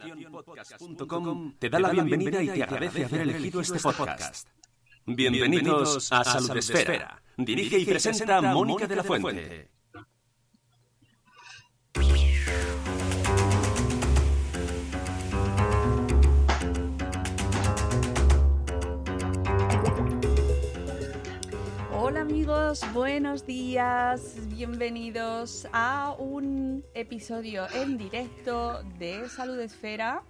Nacionpodcast.com te da la bienvenida y te agradece haber elegido este podcast. Bienvenidos a Salud Esfera. Dirige y presenta Mónica de la Fuente. Amigos, buenos días, bienvenidos a un episodio en directo de Salud Esfera.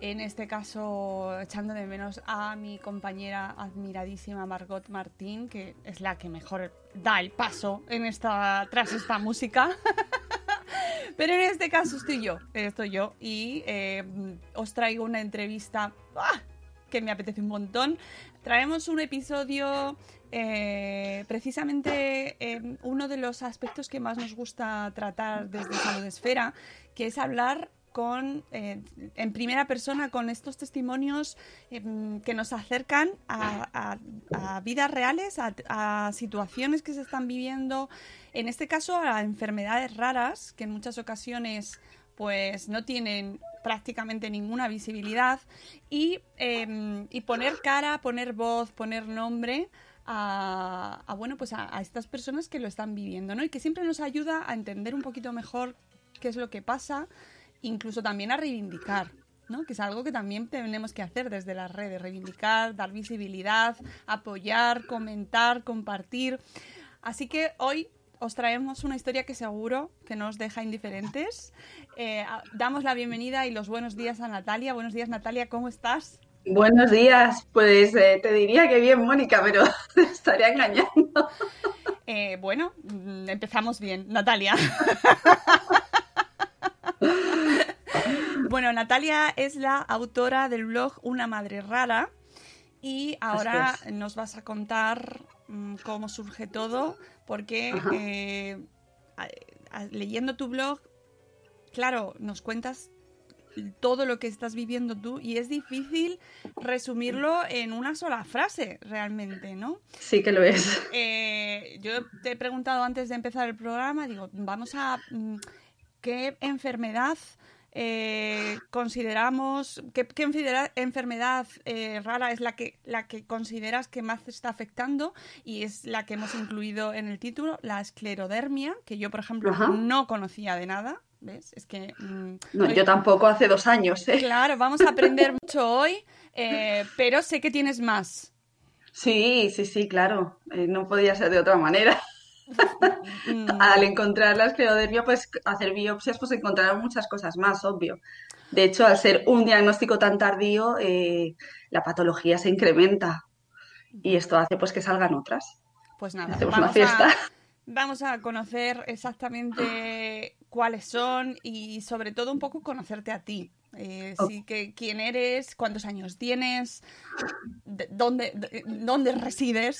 En este caso, echando de menos a mi compañera admiradísima Margot Martín, que es la que mejor da el paso en esta, tras esta música. Pero en este caso estoy yo, estoy yo, y eh, os traigo una entrevista ¡ah! que me apetece un montón. Traemos un episodio eh, precisamente eh, uno de los aspectos que más nos gusta tratar desde Salud Esfera, que es hablar con, eh, en primera persona con estos testimonios eh, que nos acercan a, vidas reales, a, situaciones que se están viviendo, en este caso a enfermedades raras, que en muchas ocasiones pues no tienen prácticamente ninguna visibilidad y, y poner cara, poner voz, poner nombre a, bueno pues a, estas personas que lo están viviendo, ¿no? Y que siempre nos ayuda a entender un poquito mejor qué es lo que pasa, incluso también a reivindicar, ¿no? Que es algo que también tenemos que hacer desde las redes, reivindicar, dar visibilidad, apoyar, comentar, compartir. Así que hoy os traemos una historia que seguro que no os deja indiferentes. Eh, damos la bienvenida y los buenos días a Natalia. Buenos días, Natalia, ¿cómo estás? Buenos días, pues eh, te diría que bien, Mónica, pero te estaría engañando. Eh, bueno, mm, empezamos bien. Natalia. bueno, Natalia es la autora del blog Una Madre Rara y ahora nos vas a contar mm, cómo surge todo, porque eh, a- a- leyendo tu blog, claro, nos cuentas todo lo que estás viviendo tú y es difícil resumirlo en una sola frase realmente, ¿no? Sí que lo es. Eh, yo te he preguntado antes de empezar el programa, digo, vamos a... mm, ¿Qué enfermedad eh, consideramos, qué, qué enfermedad, eh, rara es la que, la que consideras que más está afectando? Y es la que hemos incluido en el título, la esclerodermia, que yo, por ejemplo, Ajá. no conocía de nada. ¿Ves? Es que... mm, No, yo tampoco hace dos años, ¿eh? Claro, vamos a aprender mucho hoy, eh, pero sé que tienes más. Sí, sí, sí, claro. Eh, no podía ser de otra manera. Mm, Al encontrar la esclerodermia, pues hacer biopsias, pues encontraron muchas cosas más, obvio. De hecho, al ser un diagnóstico tan tardío, eh, la patología se incrementa y esto hace pues que salgan otras. Pues nada, Hacemos una vamos fiesta. a, vamos a conocer exactamente cuáles son y sobre todo un poco conocerte a ti. Eh, sí, que, quién eres, cuántos años tienes, de- dónde, de- dónde resides,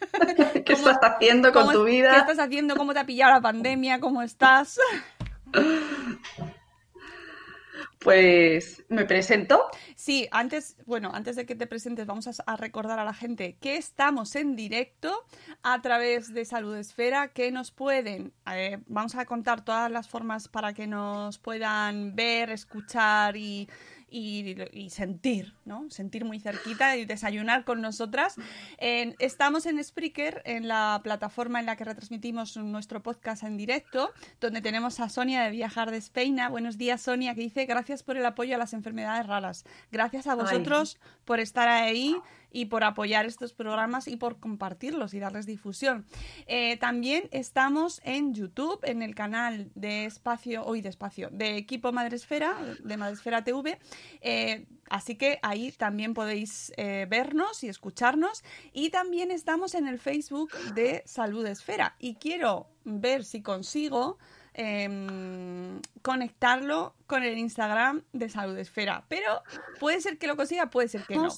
¿Qué estás haciendo con tu qué vida? estás haciendo, cómo te ha pillado la pandemia, cómo estás. Pues me presento. Sí, antes, bueno, antes de que te presentes, vamos a, recordar a la gente que estamos en directo a través de Salud Esfera, que nos pueden, vamos a contar todas las formas para que nos puedan ver, escuchar y, y, y sentir, ¿no? Sentir muy cerquita y desayunar con nosotras. Estamos en Spreaker, en la plataforma en la que retransmitimos nuestro podcast en directo, donde tenemos a Sonia de Viajar de Espeina. Buenos días, Sonia, que dice gracias por el apoyo a las enfermedades raras. Gracias a vosotros por estar ahí y por apoyar estos programas y por compartirlos y darles difusión. Eh, también estamos en YouTube, en el canal de Espacio, hoy de Espacio, de Equipo Madresfera, de Madresfera TV. Eh, así que ahí también podéis eh, vernos y escucharnos. Y también estamos en el Facebook de Salud Esfera. Y quiero ver si consigo em, conectarlo con el Instagram de Salud Esfera. Pero puede ser que lo consiga, puede ser que no.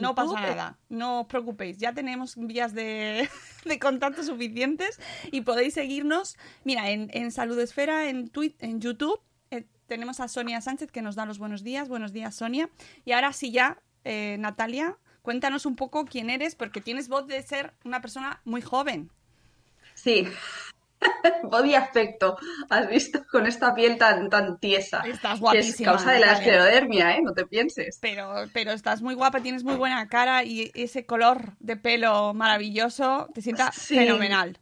no pasa nada, no os preocupéis. Ya tenemos vías de, de contacto suficientes y podéis seguirnos. Mira, en, en Salud Esfera, en, Twitter, en YouTube, eh, tenemos a Sonia Sánchez que nos da los buenos días. Buenos días, Sonia. Y ahora sí ya, eh, Natalia, cuéntanos un poco quién eres, porque tienes voz de ser una persona muy joven. Sí, body aspecto, has visto con esta piel tan, tan tiesa. Estás guapísima. Que es causa de la esclerodermia, ¿eh? No te pienses. Pero, pero estás muy guapa, tienes muy buena cara y ese color de pelo maravilloso te sienta fenomenal.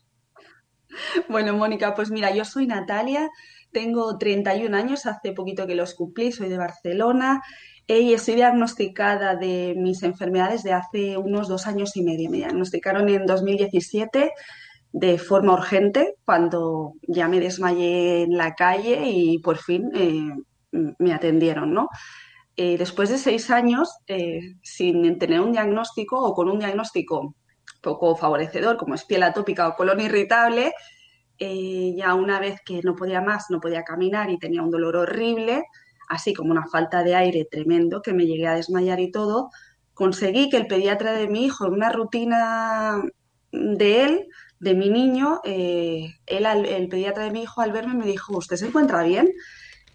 Bueno, Mónica, pues mira, yo soy Natalia, tengo 31 años, hace poquito que los cumplí, soy de Barcelona y estoy diagnosticada de mis enfermedades de hace unos dos años y medio. Me diagnosticaron en 2017 de forma urgente cuando ya me desmayé en la calle y por fin eh, me atendieron, ¿no? Eh, después de seis años, eh, sin tener un diagnóstico o con un diagnóstico poco favorecedor, como es piel atópica o colon irritable, ya una vez que no podía más, no podía caminar y tenía un dolor horrible, así como una falta de aire tremendo, que me llegué a desmayar y todo, conseguí que el pediatra de mi hijo, en una rutina de él, de mi niño, eh, él, el pediatra de mi hijo, al verme, me dijo, ¿usted se encuentra bien?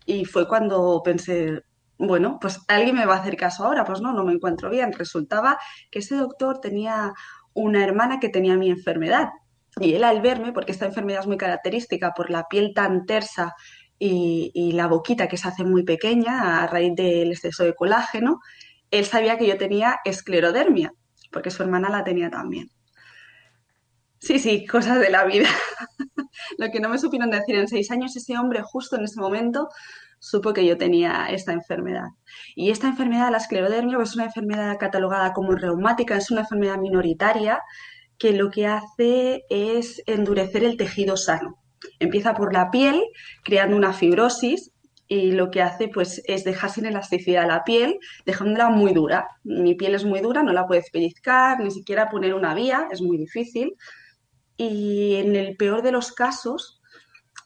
Y fue cuando pensé, bueno, pues alguien me va a hacer caso ahora, pues no, no me encuentro bien. Resultaba que ese doctor tenía una hermana que tenía mi enfermedad. Y él al verme, porque esta enfermedad es muy característica por la piel tan tersa y, y la boquita que se hace muy pequeña a raíz del exceso de colágeno, él sabía que yo tenía esclerodermia, porque su hermana la tenía también. Sí, sí, cosas de la vida. Lo que no me supieron decir en seis años, ese hombre justo en ese momento supo que yo tenía esta enfermedad. Y esta enfermedad, la esclerodermia, pues es una enfermedad catalogada como reumática, es una enfermedad minoritaria que lo que hace es endurecer el tejido sano. Empieza por la piel, creando una fibrosis, y lo que hace pues es dejar sin elasticidad la piel, dejándola muy dura. Mi piel es muy dura, no la puedes pellizcar, ni siquiera poner una vía, es muy difícil y en el peor de los casos,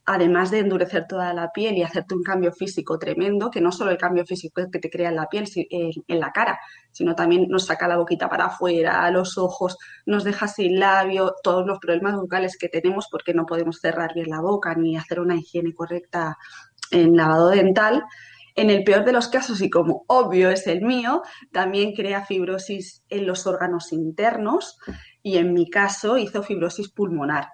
además de endurecer toda la piel y hacerte un cambio físico tremendo, que no solo el cambio físico que te crea en la piel, en la cara, sino también nos saca la boquita para afuera, los ojos, nos deja sin labio, todos los problemas bucales que tenemos porque no podemos cerrar bien la boca ni hacer una higiene correcta en lavado dental. En el peor de los casos, y como obvio es el mío, también crea fibrosis en los órganos internos y en mi caso hizo fibrosis pulmonar.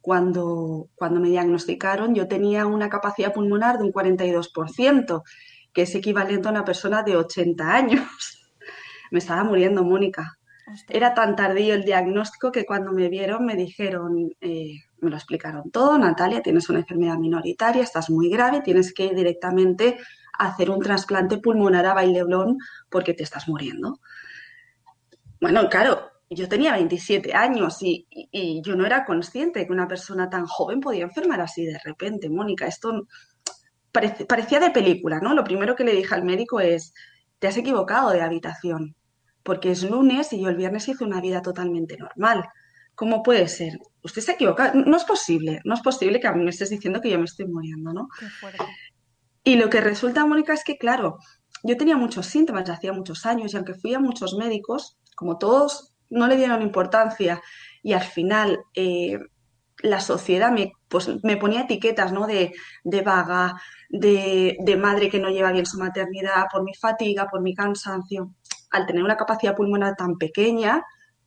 Cuando, cuando me diagnosticaron yo tenía una capacidad pulmonar de un 42%, que es equivalente a una persona de 80 años. me estaba muriendo, Mónica. Era tan tardío el diagnóstico que cuando me vieron me dijeron, eh, me lo explicaron todo, Natalia, tienes una enfermedad minoritaria, estás muy grave, tienes que ir directamente a hacer un trasplante pulmonar a Baileblón porque te estás muriendo. Bueno, claro, yo tenía 27 años y, yo no era consciente de que una persona tan joven podía enfermar así de repente. Mónica, esto parecía de película, ¿no? Lo primero que le dije al médico es, te has equivocado de habitación, porque es lunes y yo el viernes hice una vida totalmente normal. ¿Cómo puede ser? Usted se ha equivocado. No es posible, no es posible que a mí me estés diciendo que yo me estoy muriendo, ¿no? Y lo que resulta, Mónica, es que, claro, yo tenía muchos síntomas, hacía muchos años, y aunque fui a muchos médicos, como todos no le dieron importancia y al final eh, la sociedad me, pues, me ponía etiquetas ¿no? de, vaga, de, de, madre que no lleva bien su maternidad, por mi fatiga, por mi cansancio. Al tener una capacidad pulmonar tan pequeña,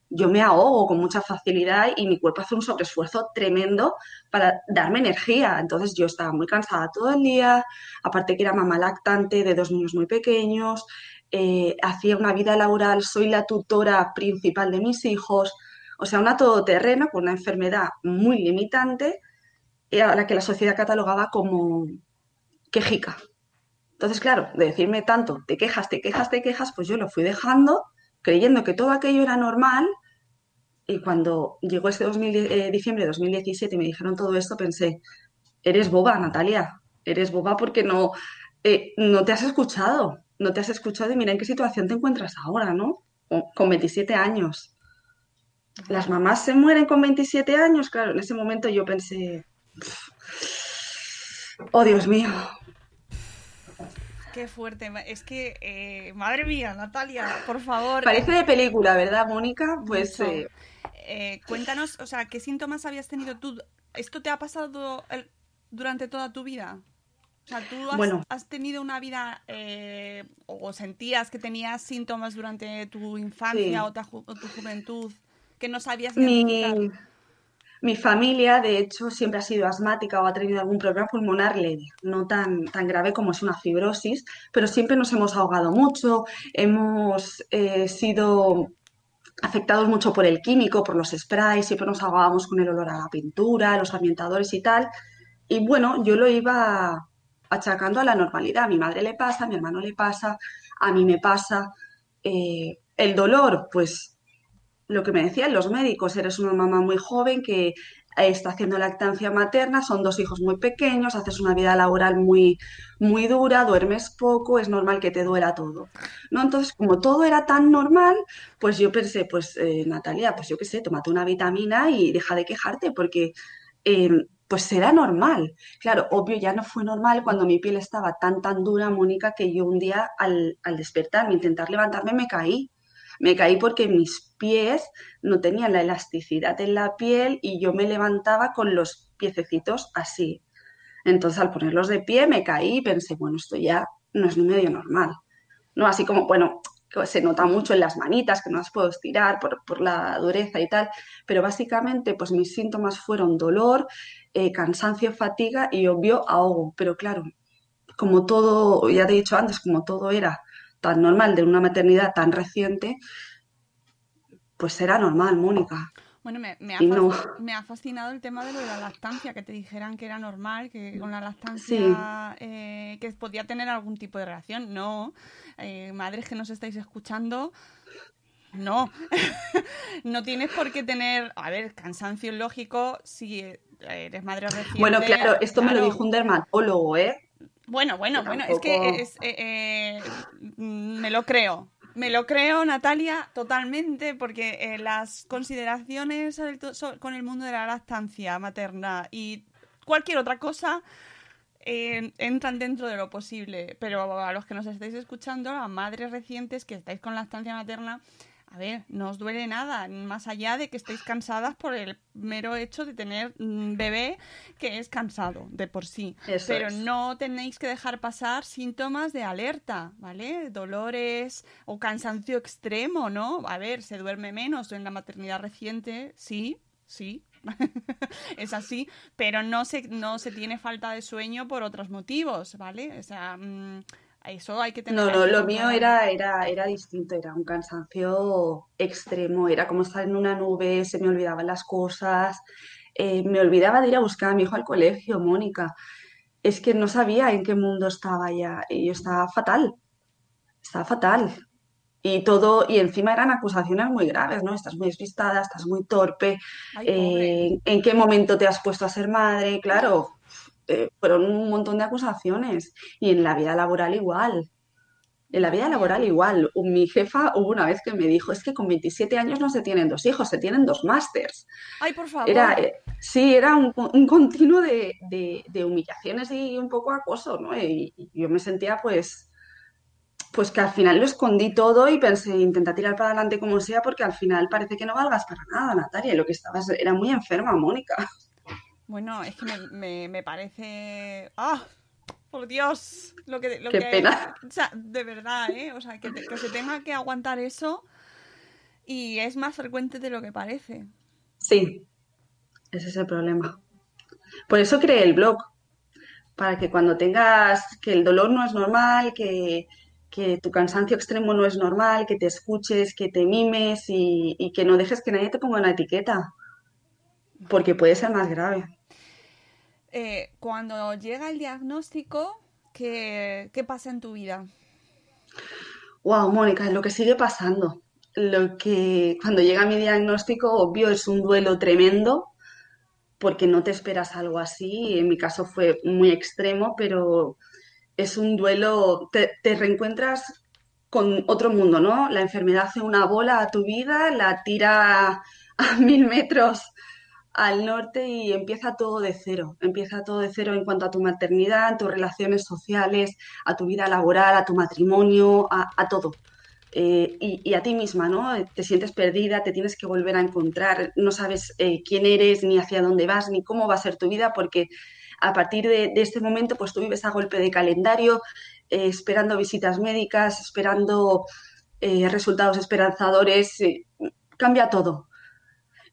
yo me ahogo con mucha facilidad y mi cuerpo hace un sobreesfuerzo tremendo para darme energía. Entonces yo estaba muy cansada todo el día, aparte que era mamá lactante de dos niños muy pequeños, eh, hacía una vida laboral, soy la tutora principal de mis hijos, o sea, una todoterreno con una enfermedad muy limitante eh, a la que la sociedad catalogaba como quejica. Entonces, claro, de decirme tanto, te quejas, te quejas, te quejas, pues yo lo fui dejando creyendo que todo aquello era normal y cuando llegó este eh, diciembre de 2017 y me dijeron todo esto, pensé, eres boba, Natalia, eres boba porque no, no te has escuchado no te has escuchado y mira en qué situación te encuentras ahora, ¿no? Con 27 años. Las mamás se mueren con 27 años, claro, en ese momento yo pensé, Oh, Dios mío. Qué fuerte. Es que, eh, madre mía, Natalia, por favor. Parece de película, ¿verdad, Mónica? Pues eh, eh, cuéntanos, o sea, ¿qué síntomas habías tenido tú? ¿Esto te ha pasado durante toda tu vida? O sea, ¿tú has, tenido una vida o sentías que tenías síntomas durante tu infancia o, tu, juventud que no sabías ni mi familia, de hecho, siempre ha sido asmática o ha tenido algún problema pulmonar leve, no tan, tan grave como es una fibrosis, pero siempre nos hemos ahogado mucho, hemos eh, sido afectados mucho por el químico, por los sprays, siempre nos ahogábamos con el olor a la pintura, los ambientadores y tal. Y bueno, yo lo iba achacando a la normalidad. A mi madre le pasa, a mi hermano le pasa, a mí me pasa. Eh, el dolor, pues lo que me decían los médicos, eres una mamá muy joven que está haciendo lactancia materna, son dos hijos muy pequeños, haces una vida laboral muy, muy dura, duermes poco, es normal que te duela todo. ¿no? Entonces, como todo era tan normal, pues yo pensé, pues eh, Natalia, pues yo qué sé, tómate una vitamina y deja de quejarte, porque em, pues será normal. Claro, obvio ya no fue normal cuando mi piel estaba tan, tan dura, Mónica, que yo un día al, al despertarme, intentar levantarme, me caí me caí porque mis pies no tenían la elasticidad en la piel y yo me levantaba con los piececitos así. Entonces al ponerlos de pie me caí y pensé, bueno, esto ya no es medio normal. ¿No? Así como, bueno, se nota mucho en las manitas, que no las puedo estirar por, la dureza y tal, pero básicamente pues mis síntomas fueron dolor, eh, cansancio, fatiga y obvio ahogo. Pero claro, como todo, ya te he dicho antes, como todo era tan normal de una maternidad tan reciente, pues será normal, Mónica. Bueno, me, ha fascinado el tema de lo de la lactancia, que te dijeran que era normal, que con la lactancia eh, que podía tener algún tipo de reacción. No, eh, madres que nos estáis escuchando, no, no tienes por qué tener, a ver, cansancio lógico si eres madre reciente. Bueno, claro, esto me lo dijo un dermatólogo, ¿eh? Bueno, bueno, bueno, es que es, eh, eh, me lo creo. Me lo creo, Natalia, totalmente, porque eh, las consideraciones con el mundo de la lactancia materna y cualquier otra cosa entran dentro de lo posible. Pero a los que nos estáis escuchando, a madres recientes que estáis con lactancia materna, a ver, no os duele nada, más allá de que estéis cansadas por el mero hecho de tener un bebé que es cansado de por sí. Pero no tenéis que dejar pasar síntomas de alerta, ¿vale? Dolores o cansancio extremo, ¿no? A ver, se duerme menos en la maternidad reciente, sí, sí, es así, pero no se, no se tiene falta de sueño por otros motivos, ¿vale? O sea, mm, eso hay que tener. No, no, lo mío era, era, era distinto, era un cansancio extremo, era como estar en una nube, se me olvidaban las cosas, eh, me olvidaba de ir a buscar a mi hijo al colegio, Mónica. Es que no sabía en qué mundo estaba ya, y yo estaba fatal, estaba fatal. Y todo, y encima eran acusaciones muy graves, ¿no? Estás muy despistada, estás muy torpe, eh, ¿en qué momento te has puesto a ser madre? Claro, eh, fueron un montón de acusaciones. Y en la vida laboral igual. En la vida laboral igual. Mi jefa hubo una vez que me dijo, es que con 27 años no se tienen dos hijos, se tienen dos másters. Ay, por favor. Era, eh, sí, era un, continuo de, humillaciones y un poco acoso, ¿no? Y, yo me sentía pues pues que al final lo escondí todo y pensé, intenta tirar para adelante como sea, porque al final parece que no valgas para nada, Natalia. lo que estabas era muy enferma, Mónica. Bueno, es que me, me, parece... ¡Ah! Por Dios, lo que, lo Qué pena. O sea, de verdad, ¿eh? O sea, que, se tenga que aguantar eso y es más frecuente de lo que parece. Sí, ese es el problema. Por eso creé el blog, para que cuando tengas que el dolor no es normal, que, que tu cansancio extremo no es normal, que te escuches, que te mimes y, y que no dejes que nadie te ponga una etiqueta, porque puede ser más grave. Eh, cuando llega el diagnóstico, ¿qué, pasa en tu vida? Wow, Mónica, lo que sigue pasando. Lo que cuando llega mi diagnóstico, obvio, es un duelo tremendo, porque no te esperas algo así. En mi caso fue muy extremo, pero es un duelo, te, te reencuentras con otro mundo, ¿no? La enfermedad hace una bola a tu vida, la tira a mil metros al norte y empieza todo de cero. Empieza todo de cero en cuanto a tu maternidad, a tus relaciones sociales, a tu vida laboral, a tu matrimonio, a, todo. Eh, y, a ti misma, ¿no? Te sientes perdida, te tienes que volver a encontrar, no sabes eh, quién eres, ni hacia dónde vas, ni cómo va a ser tu vida, porque a partir de, este momento, pues tú vives a golpe de calendario, eh, esperando visitas médicas, esperando resultados esperanzadores, cambia todo,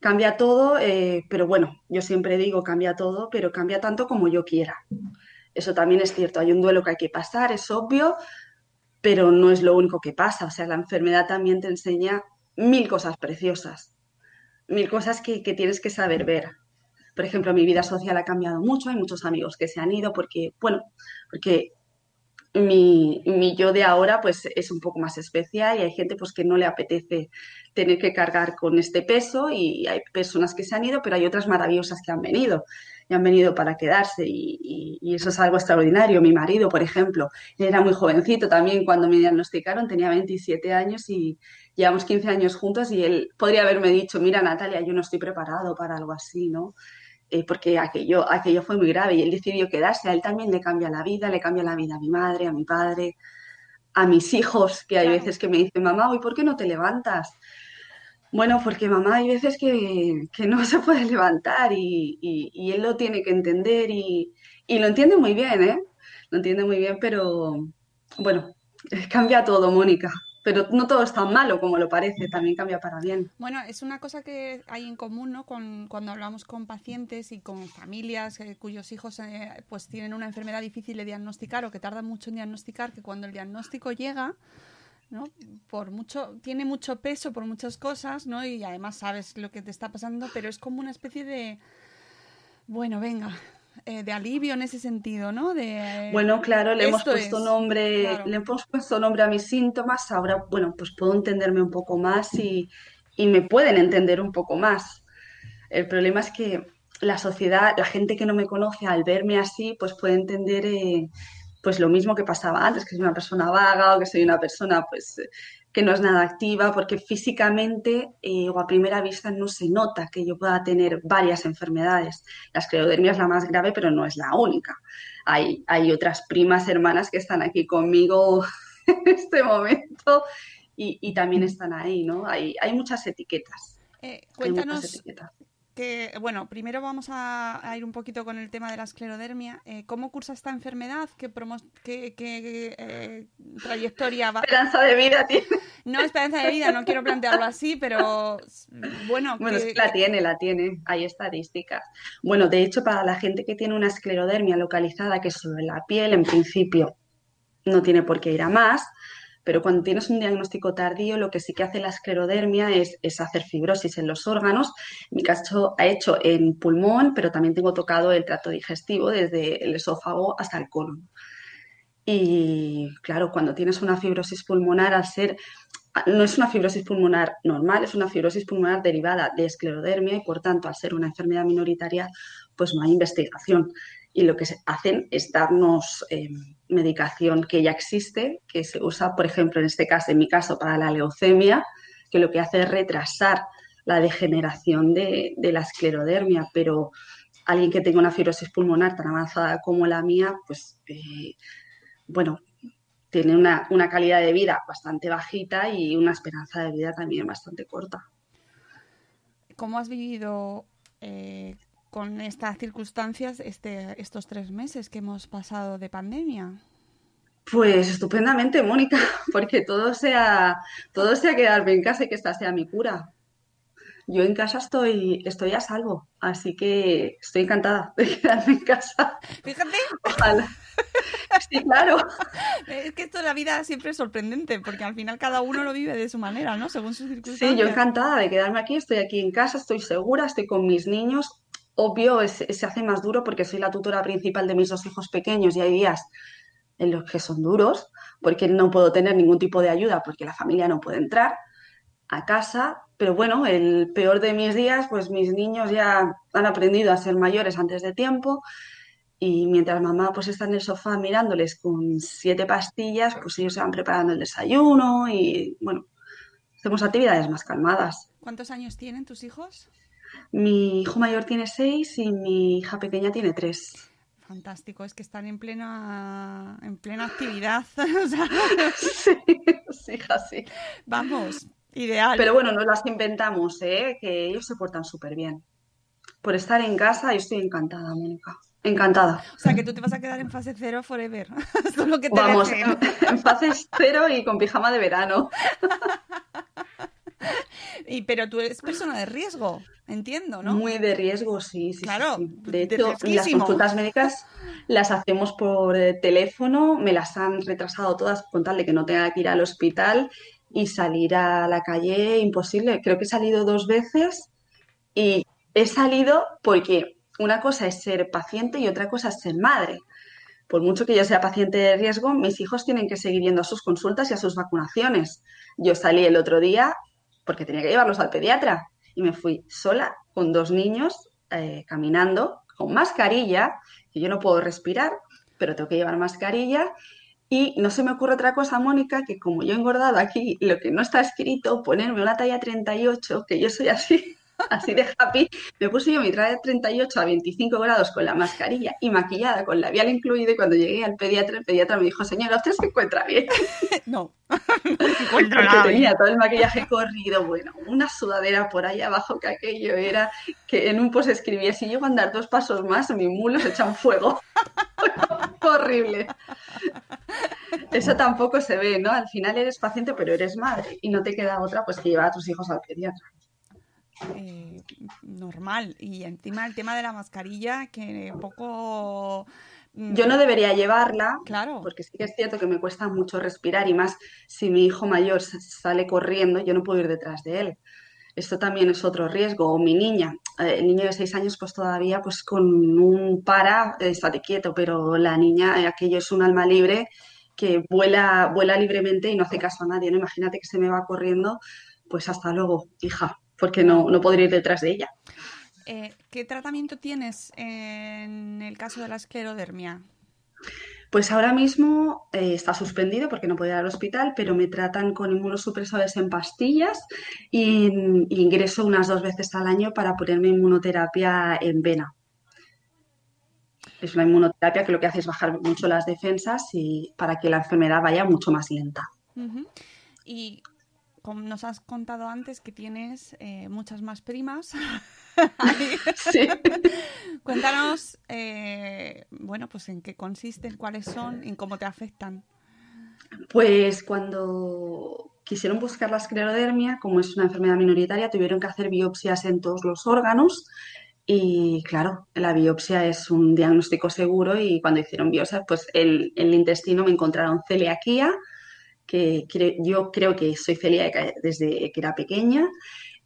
cambia todo, eh, pero bueno, yo siempre digo cambia todo, pero cambia tanto como yo quiera. Eso también es cierto, hay un duelo que hay que pasar, es obvio, pero no es lo único que pasa. O sea, la enfermedad también te enseña mil cosas preciosas, mil cosas que, que tienes que saber ver. Por ejemplo, mi vida social ha cambiado mucho, hay muchos amigos que se han ido porque, bueno, porque mi, yo de ahora pues es un poco más especial y hay gente pues que no le apetece tener que cargar con este peso y hay personas que se han ido, pero hay otras maravillosas que han venido y han venido para quedarse y, eso es algo extraordinario. Mi marido, por ejemplo, era muy jovencito también cuando me diagnosticaron, tenía 27 años y llevamos 15 años juntos y él podría haberme dicho, mira Natalia, yo no estoy preparado para algo así, ¿no? Eh, porque aquello, aquello fue muy grave y él decidió quedarse. A él también le cambia la vida, le cambia la vida a mi madre, a mi padre, a mis hijos, que hay veces que me dicen, mamá, ¿y por qué no te levantas? Bueno, porque mamá hay veces que, no se puede levantar y, él lo tiene que entender y, y, lo entiende muy bien, ¿eh? Lo entiende muy bien, pero bueno, cambia todo, Mónica pero no todo es tan malo como lo parece, también cambia para bien. Bueno, es una cosa que hay en común, ¿no? Con, cuando hablamos con pacientes y con familias eh, cuyos hijos eh, pues tienen una enfermedad difícil de diagnosticar o que tardan mucho en diagnosticar, que cuando el diagnóstico llega, ¿no? Por mucho, tiene mucho peso por muchas cosas, ¿no? Y además sabes lo que te está pasando, pero es como una especie de, bueno, venga, eh, de alivio en ese sentido, ¿no? De, bueno, claro, le hemos puesto nombre, le hemos puesto nombre a mis síntomas. Ahora, bueno, pues puedo entenderme un poco más y, me pueden entender un poco más. El problema es que la sociedad, la gente que no me conoce, al verme así, pues puede entender eh, pues lo mismo que pasaba antes, que soy una persona vaga o que soy una persona pues que no es nada activa, porque físicamente eh, o a primera vista no se nota que yo pueda tener varias enfermedades. La esclerodermia es la más grave, pero no es la única. Hay, hay otras primas hermanas que están aquí conmigo en este momento y, también están ahí, ¿no? Hay, hay muchas etiquetas. Eh, cuéntanos, que, bueno, primero vamos a, ir un poquito con el tema de la esclerodermia. Eh, ¿Cómo cursa esta enfermedad? ¿Qué, qué, eh, trayectoria va? Esperanza de vida tiene. No, esperanza de vida, no quiero plantearlo así, pero bueno. Bueno, la tiene, la tiene. Hay estadísticas. Bueno, de hecho, para la gente que tiene una esclerodermia localizada, que es sobre la piel, en principio no tiene por qué ir a más pero cuando tienes un diagnóstico tardío, lo que sí que hace la esclerodermia es, hacer fibrosis en los órganos. Mi caso ha hecho en pulmón, pero también tengo tocado el trato digestivo desde el esófago hasta el colon. Y claro, cuando tienes una fibrosis pulmonar, al ser no es una fibrosis pulmonar normal, es una fibrosis pulmonar derivada de esclerodermia y por tanto, al ser una enfermedad minoritaria, pues no hay investigación. Y lo que hacen es darnos eh, medicación que ya existe, que se usa, por ejemplo, en este caso, en mi caso, para la leucemia, que lo que hace es retrasar la degeneración de, la esclerodermia, pero alguien que tenga una fibrosis pulmonar tan avanzada como la mía, pues, eh, bueno, tiene una, calidad de vida bastante bajita y una esperanza de vida también bastante corta. ¿Cómo has vivido eh, con estas circunstancias este, estos tres meses que hemos pasado de pandemia? Pues estupendamente, Mónica, porque todo sea, todo sea quedarme en casa y que esta sea mi cura. Yo en casa estoy, estoy a salvo, así que estoy encantada de quedarme en casa. Fíjate. Ojalá. Sí, claro. Es que esto de la vida siempre es sorprendente, porque al final cada uno lo vive de su manera, ¿no? Según sus circunstancias. Sí, yo encantada de quedarme aquí, estoy aquí en casa, estoy segura, estoy con mis niños obvio se hace más duro porque soy la tutora principal de mis dos hijos pequeños y hay días en los que son duros porque no puedo tener ningún tipo de ayuda porque la familia no puede entrar a casa. Pero bueno, el peor de mis días, pues mis niños ya han aprendido a ser mayores antes de tiempo y mientras mamá pues está en el sofá mirándoles con siete pastillas, pues ellos se van preparando el desayuno y bueno, hacemos actividades más calmadas. ¿Cuántos años tienen tus hijos? Mi hijo mayor tiene seis y mi hija pequeña tiene tres. Fantástico, es que están en plena, en plena actividad. sí, sí. Vamos, ideal. Pero bueno, nos las inventamos, ¿eh? que ellos se portan súper bien. Por estar en casa, yo estoy encantada, Mónica. Encantada. O sea, que tú te vas a quedar en fase cero forever. lo que te Vamos, en fase cero y con pijama de verano. Y, pero tú eres persona de riesgo, entiendo, ¿no? Muy de riesgo, sí, sí. Claro. De hecho, las consultas médicas las hacemos por eh, teléfono, me las han retrasado todas con tal de que no tenga que ir al hospital y salir a la calle imposible. Creo que he salido dos veces y he salido porque una cosa es ser paciente y otra cosa es ser madre. Por mucho que yo sea paciente de riesgo, mis hijos tienen que seguir yendo a sus consultas y a sus vacunaciones. Yo salí el otro día porque tenía que llevarlos al pediatra. Y me fui sola con dos niños eh, caminando con mascarilla, que yo no puedo respirar, pero tengo que llevar mascarilla. Y no se me ocurre otra cosa, Mónica, que como yo he engordado aquí lo que no está escrito, ponerme una talla 38, que yo soy así, así de happy, me puse yo mi traje de 38 a 25 grados con la mascarilla y maquillada con labial incluido y cuando llegué al pediatra, el pediatra me dijo, señora, ¿usted se encuentra bien? No, no se encuentra Porque tenía todo el maquillaje corrido, bueno, una sudadera por ahí abajo que aquello era que en un post escribía, si llego a andar dos pasos más, mis mulos echan fuego. Horrible. Eso tampoco se ve, ¿no? Al final eres paciente, pero eres madre y no te queda otra pues que llevar a tus hijos al pediatra. Eh, normal. Y encima el tema de la mascarilla, que poco... Mm, Yo no debería llevarla, claro. porque sí que es cierto que me cuesta mucho respirar y más si mi hijo mayor sale corriendo, yo no puedo ir detrás de él. Esto también es otro riesgo. O mi niña, eh, el niño de seis años, pues todavía pues con un para, eh, estate quieto, pero la niña, aquello es un alma libre que vuela, vuela libremente y no hace caso a nadie. ¿no? Imagínate que se me va corriendo, pues hasta luego, hija porque no, no podría ir detrás de ella. Eh, ¿Qué tratamiento tienes en el caso de la esclerodermia? Pues ahora mismo eh, está suspendido porque no puedo ir al hospital, pero me tratan con inmunosupresores en pastillas y, ingreso unas dos veces al año para ponerme inmunoterapia en vena. Es una inmunoterapia que lo que hace es bajar mucho las defensas y para que la enfermedad vaya mucho más lenta. ¿Y nos has contado antes que tienes eh, muchas más primas. sí. Cuéntanos, eh, bueno, pues en qué consisten, cuáles son y cómo te afectan. Pues cuando quisieron buscar la esclerodermia, como es una enfermedad minoritaria, tuvieron que hacer biopsias en todos los órganos y claro, la biopsia es un diagnóstico seguro y cuando hicieron biopsia, pues en el intestino me encontraron celiaquía, que, yo creo que soy celíaca desde que era pequeña.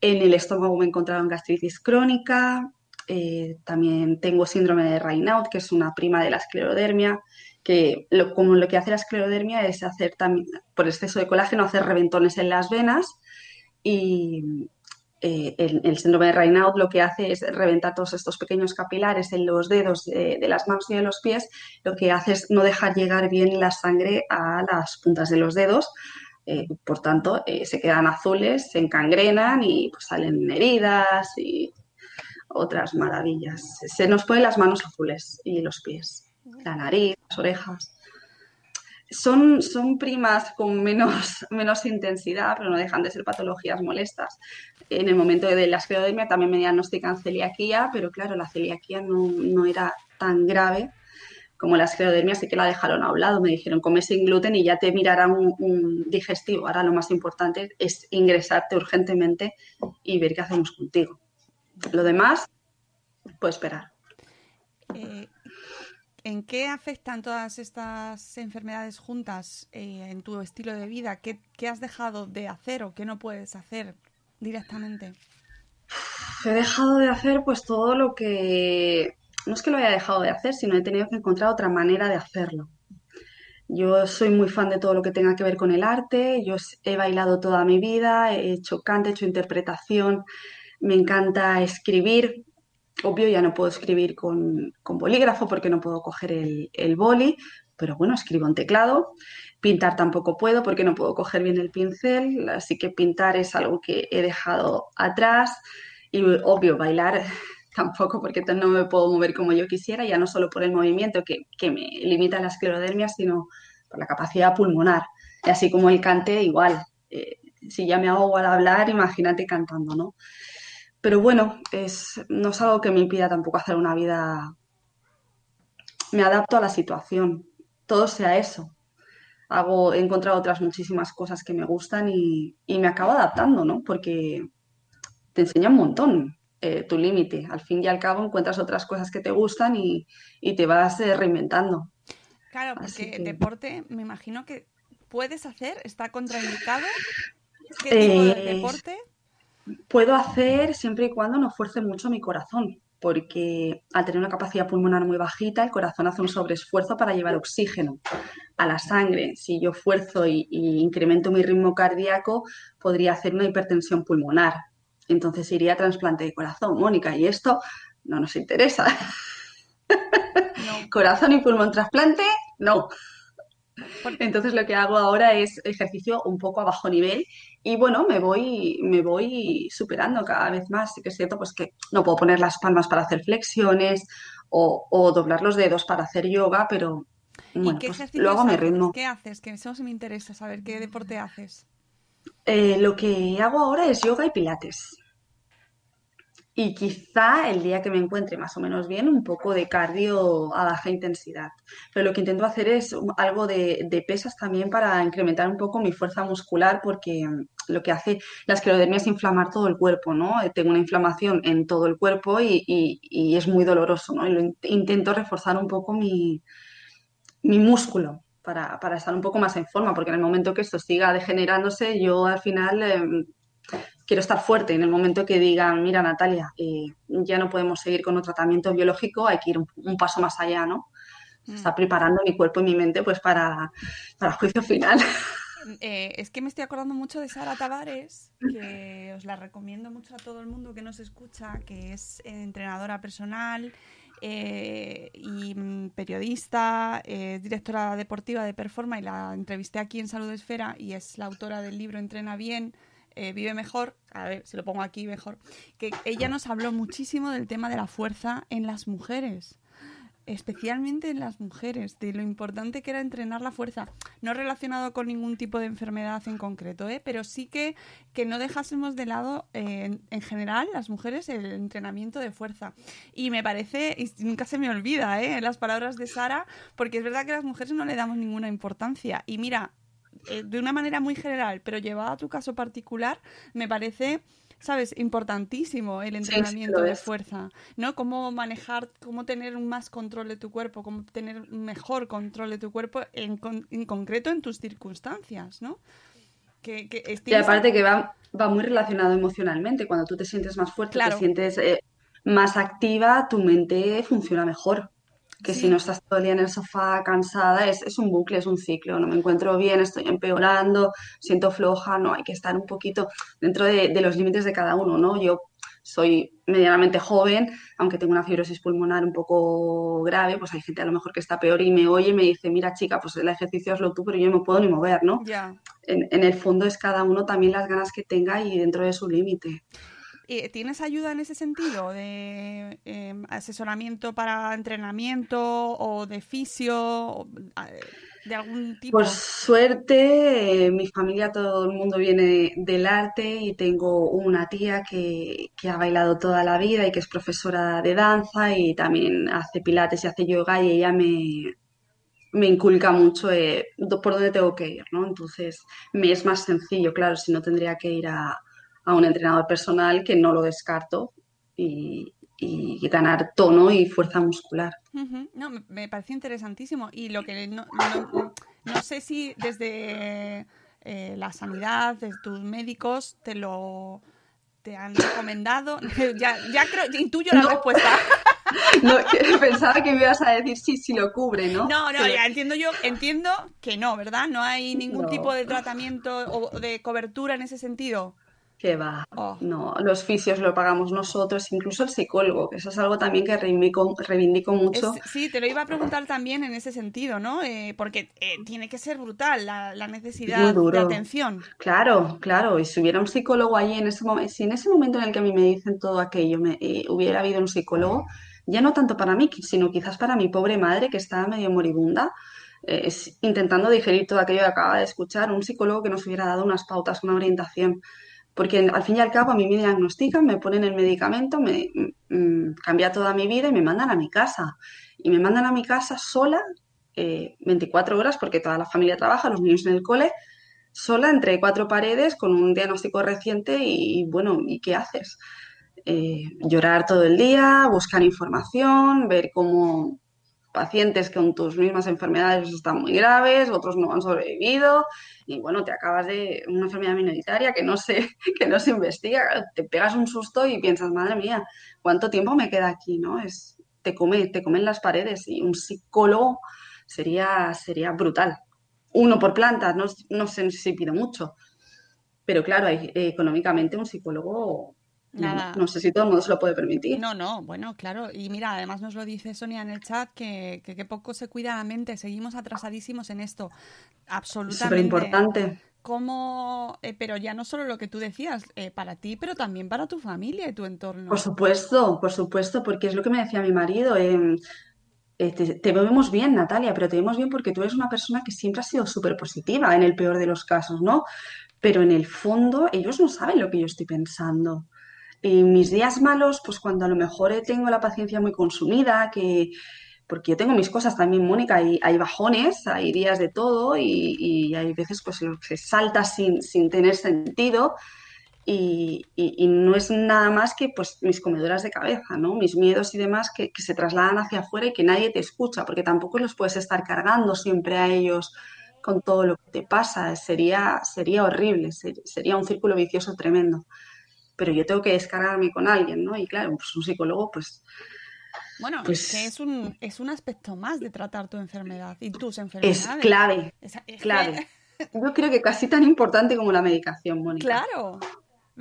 En el estómago me encontraron gastritis crónica, eh, también tengo síndrome de Raynaud, que es una prima de la esclerodermia, que lo, como lo que hace la esclerodermia es hacer también, por exceso de colágeno, hacer reventones en las venas y, eh, el, síndrome de Raynaud lo que hace es reventar todos estos pequeños capilares en los dedos de, las manos y de los pies, lo que hace es no dejar llegar bien la sangre a las puntas de los dedos. Eh, por tanto, eh, se quedan azules, se encangrenan y pues, salen heridas y otras maravillas. Se nos ponen las manos azules y los pies, la nariz, las orejas son, son primas con menos, menos intensidad, pero no dejan de ser patologías molestas. En el momento de la esclerodermia también me diagnostican celiaquía, pero claro, la celiaquía no, era tan grave como la esclerodermia, así que la dejaron a un lado. Me dijeron, come sin gluten y ya te mirarán un, un, digestivo. Ahora lo más importante es ingresarte urgentemente y ver qué hacemos contigo. Lo demás, puede esperar. Eh, ¿En qué afectan todas estas enfermedades juntas eh, en tu estilo de vida? ¿Qué, has dejado de hacer o qué no puedes hacer directamente? He dejado de hacer pues todo lo que... No es que lo haya dejado de hacer, sino he tenido que encontrar otra manera de hacerlo. Yo soy muy fan de todo lo que tenga que ver con el arte, yo he bailado toda mi vida, he hecho canto, he hecho interpretación, me encanta escribir, Obvio, ya no puedo escribir con, bolígrafo porque no puedo coger el, el, boli, pero bueno, escribo en teclado. Pintar tampoco puedo porque no puedo coger bien el pincel, así que pintar es algo que he dejado atrás. Y obvio, bailar tampoco porque no me puedo mover como yo quisiera, ya no solo por el movimiento que, que me limita la esclerodermia, sino por la capacidad pulmonar. Y así como el cante, igual. Eh, si ya me hago al hablar, imagínate cantando, ¿no? Pero bueno, es, no es algo que me impida tampoco hacer una vida. Me adapto a la situación, todo sea eso. Hago, he encontrado otras muchísimas cosas que me gustan y, y me acabo adaptando, ¿no? Porque te enseña un montón eh, tu límite. Al fin y al cabo encuentras otras cosas que te gustan y, y te vas eh, reinventando. Claro, porque que... deporte, me imagino que puedes hacer, está contraindicado. ¿Qué tipo de Eh, deporte? Puedo hacer siempre y cuando no fuerce mucho mi corazón, porque al tener una capacidad pulmonar muy bajita, el corazón hace un sobreesfuerzo para llevar oxígeno a la sangre. Si yo fuerzo y, y incremento mi ritmo cardíaco, podría hacer una hipertensión pulmonar. Entonces iría a trasplante de corazón, Mónica, y esto no nos interesa. No. Corazón y pulmón trasplante, no. Entonces lo que hago ahora es ejercicio un poco a bajo nivel y bueno, me voy, me voy superando cada vez más. Sí que es cierto pues que no puedo poner las palmas para hacer flexiones o, o doblar los dedos para hacer yoga, pero ¿Y bueno, qué pues lo hago a mi ritmo. ¿Qué haces? Que eso sí me interesa saber qué deporte haces. Eh, lo que hago ahora es yoga y pilates. Y quizá el día que me encuentre más o menos bien, un poco de cardio a baja intensidad. Pero lo que intento hacer es algo de, de pesas también para incrementar un poco mi fuerza muscular, porque mm, lo que hace la esclerodermia es inflamar todo el cuerpo, ¿no? Eh, Tengo una inflamación en todo el cuerpo y, y- es muy doloroso, ¿no? Y lo in- intento reforzar un poco mi, mi músculo para, para estar un poco más en forma, porque en el momento que esto siga degenerándose, yo al final eh, quiero estar fuerte. En el momento que digan, mira Natalia, eh, ya no podemos seguir con un tratamiento biológico, hay que ir un, un paso más allá, ¿no? Mm. está preparando mi cuerpo y mi mente pues para, para el juicio final. Eh, es que me estoy acordando mucho de Sara Tavares, que os la recomiendo mucho a todo el mundo que nos escucha, que es entrenadora personal eh, y mm, periodista, eh, directora deportiva de Performa y la entrevisté aquí en Salud Esfera y es la autora del libro Entrena Bien. Eh, vive mejor, a ver si lo pongo aquí mejor, que ella nos habló muchísimo del tema de la fuerza en las mujeres especialmente en las mujeres, de lo importante que era entrenar la fuerza, no relacionado con ningún tipo de enfermedad en concreto, ¿eh? pero sí que, que no dejásemos de lado, eh, en, en general, las mujeres, el entrenamiento de fuerza. Y me parece, y nunca se me olvida, ¿eh? las palabras de Sara, porque es verdad que las mujeres no le damos ninguna importancia. Y mira, eh, de una manera muy general, pero llevado a tu caso particular, me parece... ¿Sabes? Importantísimo el sí, entrenamiento de fuerza, ¿no? Cómo manejar, cómo tener más control de tu cuerpo, cómo tener mejor control de tu cuerpo en, con- en concreto en tus circunstancias, ¿no? Que, que Y aparte que va, va muy relacionado emocionalmente. Cuando tú te sientes más fuerte, Claro. te sientes eh, más activa, tu mente funciona mejor. Que Sí. si no estás todo el día en el sofá cansada, es, es un bucle, es un ciclo. No me encuentro bien, estoy empeorando, siento floja, no, hay que estar un poquito dentro de, de los límites de cada uno, ¿no? Yo soy medianamente joven, aunque tengo una fibrosis pulmonar un poco grave, pues hay gente a lo mejor que está peor y me oye y me dice, mira chica, pues el ejercicio hazlo tú, pero yo no me puedo ni mover, ¿no? En, en el fondo es cada uno también las ganas que tenga y dentro de su límite. Eh, ¿Tienes ayuda en ese sentido de eh, asesoramiento para entrenamiento o de fisio, de algún tipo? Por suerte, eh, mi familia, todo el mundo viene del arte y tengo una tía que, que ha bailado toda la vida y que es profesora de danza y también hace pilates y hace yoga y ella me, me inculca mucho eh, por dónde tengo que ir, ¿no? Entonces, me es más sencillo, claro, si no tendría que ir a, a un entrenador personal que no lo descarto y, y ganar tono y fuerza muscular. No, me, parece interesantísimo. Y lo que no, no, no sé si desde eh, la sanidad, desde tus médicos, te lo te han recomendado. ya, ya creo, ya intuyo la No. respuesta. No, pensaba que me ibas a decir sí, sí lo cubre, ¿no? No, no, Pero- ya entiendo yo, entiendo que no, ¿verdad? No hay ningún tipo de tratamiento o de cobertura en ese sentido. Que va. Oh. No, los fisios lo pagamos nosotros, incluso el psicólogo, que eso es algo también que reivindico, reivindico mucho. Es- sí, te lo iba a preguntar también en ese sentido, ¿no? Eh, porque eh, tiene que ser brutal la, la necesidad de atención. Claro, claro, y si hubiera un psicólogo allí en ese momento, si en ese momento en el que a mí me dicen todo aquello me, eh, hubiera habido un psicólogo, ya no tanto para mí, sino quizás para mi pobre madre que estaba medio moribunda, es- intentando digerir todo aquello que acaba de escuchar, un psicólogo que nos hubiera dado unas pautas, una orientación. Porque al fin y al cabo a mí me diagnostican, me ponen el medicamento, me mm, cambia toda mi vida y me mandan a mi casa. Y me mandan a mi casa sola, eh, 24 horas, porque toda la familia trabaja, los niños en el cole, sola entre cuatro paredes con un diagnóstico reciente y, bueno, ¿y qué haces? Eh, llorar todo el día, buscar información, ver cómo pacientes con tus mismas enfermedades están muy graves, otros no han sobrevivido y bueno, te acabas de una enfermedad minoritaria que no se, que no se investiga, te pegas un susto y piensas, madre mía, ¿cuánto tiempo me queda aquí? ¿no? Es, te te comen las paredes y un psicólogo sería, sería brutal. Uno por planta, no, no sé si pido mucho, pero claro, eh, económicamente un psicólogo, Nada. no sé si todo el mundo se lo puede permitir. No, no, bueno, claro. Y mira, además nos lo dice Sonia en el chat que, que, que poco se cuida la mente. Seguimos atrasadísimos en esto. Es Absolutamente. súper importante. Cómo, eh, pero ya no solo lo que tú decías, eh, para ti, pero también para tu familia y tu entorno. Por supuesto, por supuesto, porque es lo que me decía mi marido. eh, te, te vemos bien, Natalia, pero te vemos bien porque tú eres una persona que siempre ha sido súper positiva en el peor de los casos, ¿no? Pero en el fondo ellos no saben lo que yo estoy pensando. Y mis días malos, pues cuando a lo mejor tengo la paciencia muy consumida, que porque yo tengo mis cosas también, Mónica, hay bajones, hay días de todo y, hay veces pues en que salta sin, sin tener sentido y, y- no es nada más que pues mis comedoras de cabeza, ¿no? Mis miedos y demás que, que se trasladan hacia afuera y que nadie te escucha, porque tampoco los puedes estar cargando siempre a ellos con todo lo que te pasa. Sería, sería horrible, ser- sería un círculo vicioso tremendo. Pero yo tengo que descargarme con alguien, ¿no? Y claro, pues un psicólogo, pues Bueno, Pues- es que es un, es un aspecto más de tratar tu enfermedad y tus es enfermedades. clave, Es- es que- clave. Yo creo que casi tan importante como la medicación, Mónica. Claro.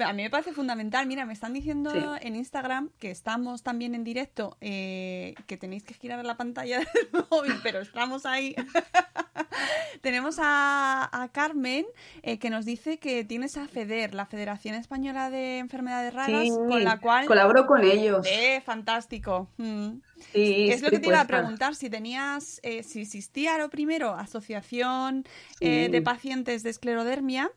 A mí me parece fundamental. Mira, me están diciendo Sí. en Instagram que estamos también en directo, eh, que tenéis que girar la pantalla del móvil, pero estamos ahí. Tenemos a, a Carmen eh, que nos dice que tienes a FEDER, la Federación Española de Enfermedades Raras, Sí, con la cual... colaboro con ellos. Eh, fantástico. Mm. Sí, Es lo que te iba a preguntar, si tenías, eh, si existía lo primero, asociación eh, de pacientes de esclerodermia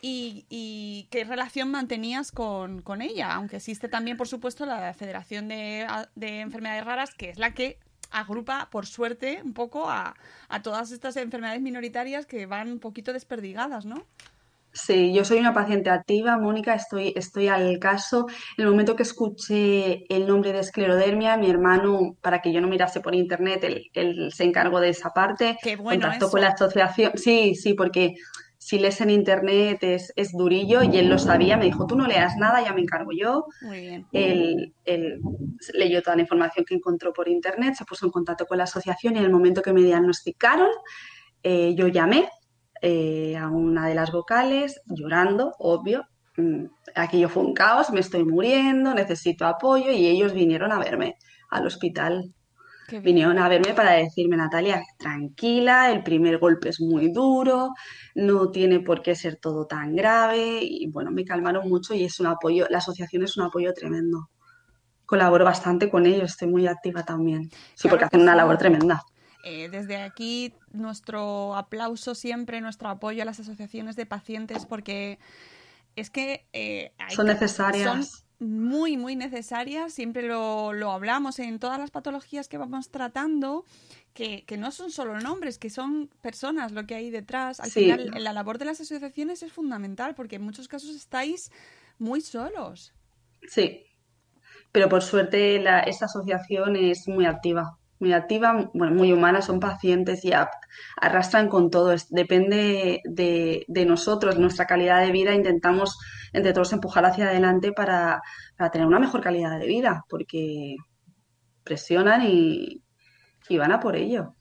y, y qué relación mantenías con, con ella, aunque existe también, por supuesto, la Federación de, de Enfermedades Raras, que es la que agrupa, por suerte, un poco a, a todas estas enfermedades minoritarias que van un poquito desperdigadas, ¿no? Sí, yo soy una paciente activa, Mónica, estoy, estoy al caso. En el momento que escuché el nombre de esclerodermia, mi hermano, para que yo no mirase por internet, él, él se encargó de esa parte, Qué bueno contactó eso. con la asociación. Sí, sí, porque si lees en internet es, es durillo y él lo sabía, me dijo, tú no leas nada, ya me encargo yo. Muy bien. Él, él leyó toda la información que encontró por internet, se puso en contacto con la asociación y en el momento que me diagnosticaron, eh, yo llamé eh, a una de las vocales, llorando, obvio. Mm, Aquello fue un caos, me estoy muriendo, necesito apoyo y ellos vinieron a verme al hospital. Vinieron a verme para decirme, Natalia, tranquila, el primer golpe es muy duro, no tiene por qué ser todo tan grave y bueno, me calmaron mucho y es un apoyo, la asociación es un apoyo tremendo. Colaboro bastante con ellos, estoy muy activa también. Sí, Claro porque que hacen una labor tremenda. Eh, desde aquí, nuestro aplauso siempre, nuestro apoyo a las asociaciones de pacientes, porque es que eh, hay Son necesarias. son muy, muy necesarias. Siempre lo, lo hablamos en todas las patologías que vamos tratando, que, que no son solo nombres, que son personas lo que hay detrás. Al Sí. final, la labor de las asociaciones es fundamental, porque en muchos casos estáis muy solos. Sí, pero por suerte la, esta asociación es muy activa, muy activa, humana, son pacientes y arrastran con todo. Depende de, de nosotros, nuestra calidad de vida, intentamos entre todos empujar hacia adelante para, para tener una mejor calidad de vida, porque presionan y van a por ello.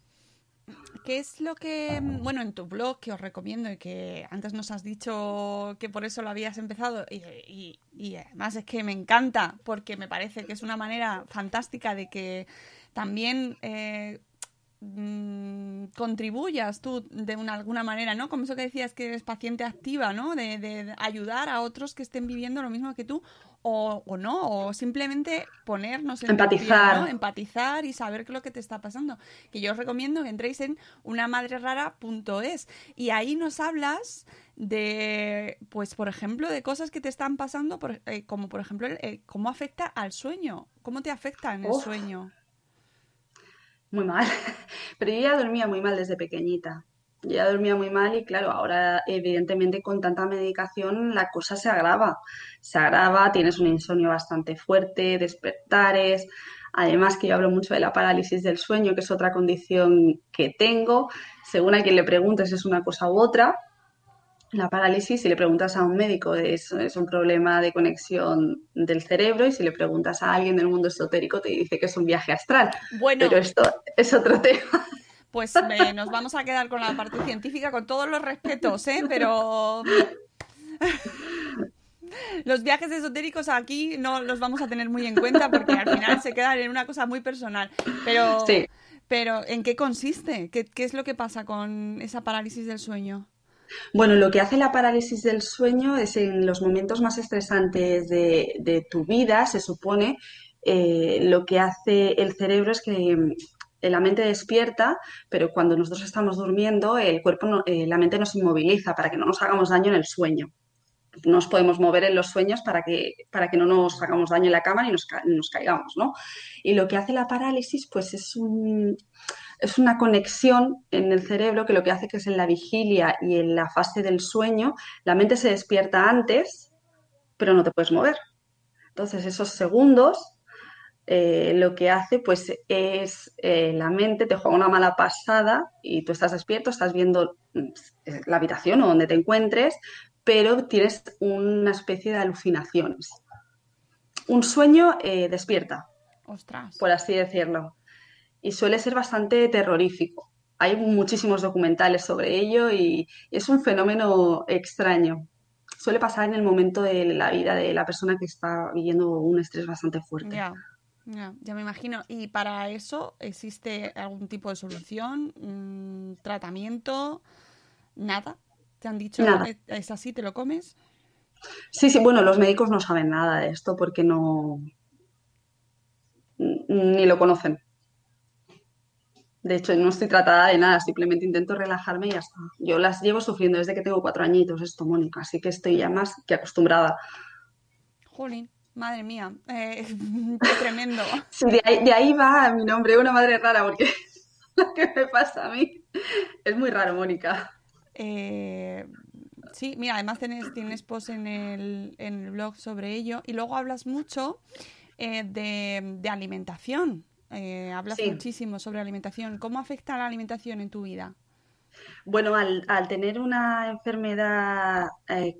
qué es lo que, bueno, en tu blog que os recomiendo y que antes nos has dicho que por eso lo habías empezado y, además es que me encanta porque me parece que es una manera fantástica de que también eh, mm, contribuyas tú de una, alguna manera, ¿no? Como eso que decías que eres paciente activa, ¿no? De, de ayudar a otros que estén viviendo lo mismo que tú o, o, no, o simplemente ponernos en empatizar. empatizar y saber qué es lo que te está pasando. Que yo os recomiendo que entréis en unamadrerara.es y ahí nos hablas de, pues, por ejemplo, de cosas que te están pasando, por, eh, como por ejemplo, eh, cómo afecta al sueño, cómo te afecta en el sueño. Muy mal, pero yo ya dormía muy mal desde pequeñita. Ya dormía muy mal y claro, ahora evidentemente con tanta medicación la cosa se agrava, se agrava, tienes un insomnio bastante fuerte, despertares, además que yo hablo mucho de la parálisis del sueño, que es otra condición que tengo, según a quien le preguntes es una cosa u otra. La parálisis, si le preguntas a un médico, es, es un problema de conexión del cerebro y si le preguntas a alguien del mundo esotérico te dice que es un viaje astral. Bueno, pero esto es otro tema pues nos vamos a quedar con la parte científica con todos los respetos, ¿eh? Pero los viajes esotéricos aquí no los vamos a tener muy en cuenta porque al final se quedan en una cosa muy personal. Pero, pero ¿en qué consiste? ¿Qué, es lo que pasa con esa parálisis del sueño? Bueno, lo que hace la parálisis del sueño es en los momentos más estresantes de, tu vida, se supone, eh, lo que hace el cerebro es que la mente despierta, pero cuando nosotros estamos durmiendo, el cuerpo, eh, la mente nos inmoviliza para que no nos hagamos daño en el sueño. No nos podemos mover en los sueños para que, para que no nos hagamos daño en la cama ni nos, nos caigamos, ¿no? Y lo que hace la parálisis, pues es un, es una conexión en el cerebro que lo que hace que es en la vigilia y en la fase del sueño, la mente se despierta antes, pero no te puedes mover. Entonces, esos segundos eh, lo que hace pues es eh, la mente te juega una mala pasada y tú estás despierto, estás viendo mm, la habitación o donde te encuentres, pero tienes una especie de alucinaciones. Un sueño eh, despierta, por así decirlo, y suele ser bastante terrorífico. Hay muchísimos documentales sobre ello y, es un fenómeno extraño. Suele pasar en el momento de la vida de la persona que está viviendo un estrés bastante fuerte. Ya, me imagino. ¿Y para eso existe algún tipo de solución? ¿Tratamiento? ¿Nada? ¿Te han dicho ¿Es, así? ¿Te lo comes? Sí, sí, bueno, los médicos no saben nada de esto porque no. ni lo conocen. De hecho, no estoy tratada de nada, simplemente intento relajarme y ya está. Yo las llevo sufriendo desde que tengo cuatro añitos, esto, Mónica, así que estoy ya más que acostumbrada. Jolín. Madre mía, eh, qué tremendo. de, ahí, va mi nombre, una madre rara, porque lo que me pasa a mí es muy raro, Mónica. Eh, sí, mira, además tienes, tienes post en el, en el blog sobre ello y luego hablas mucho eh, de, alimentación. Hablas muchísimo sobre alimentación. ¿Cómo afecta la alimentación en tu vida? Bueno, al, al tener una enfermedad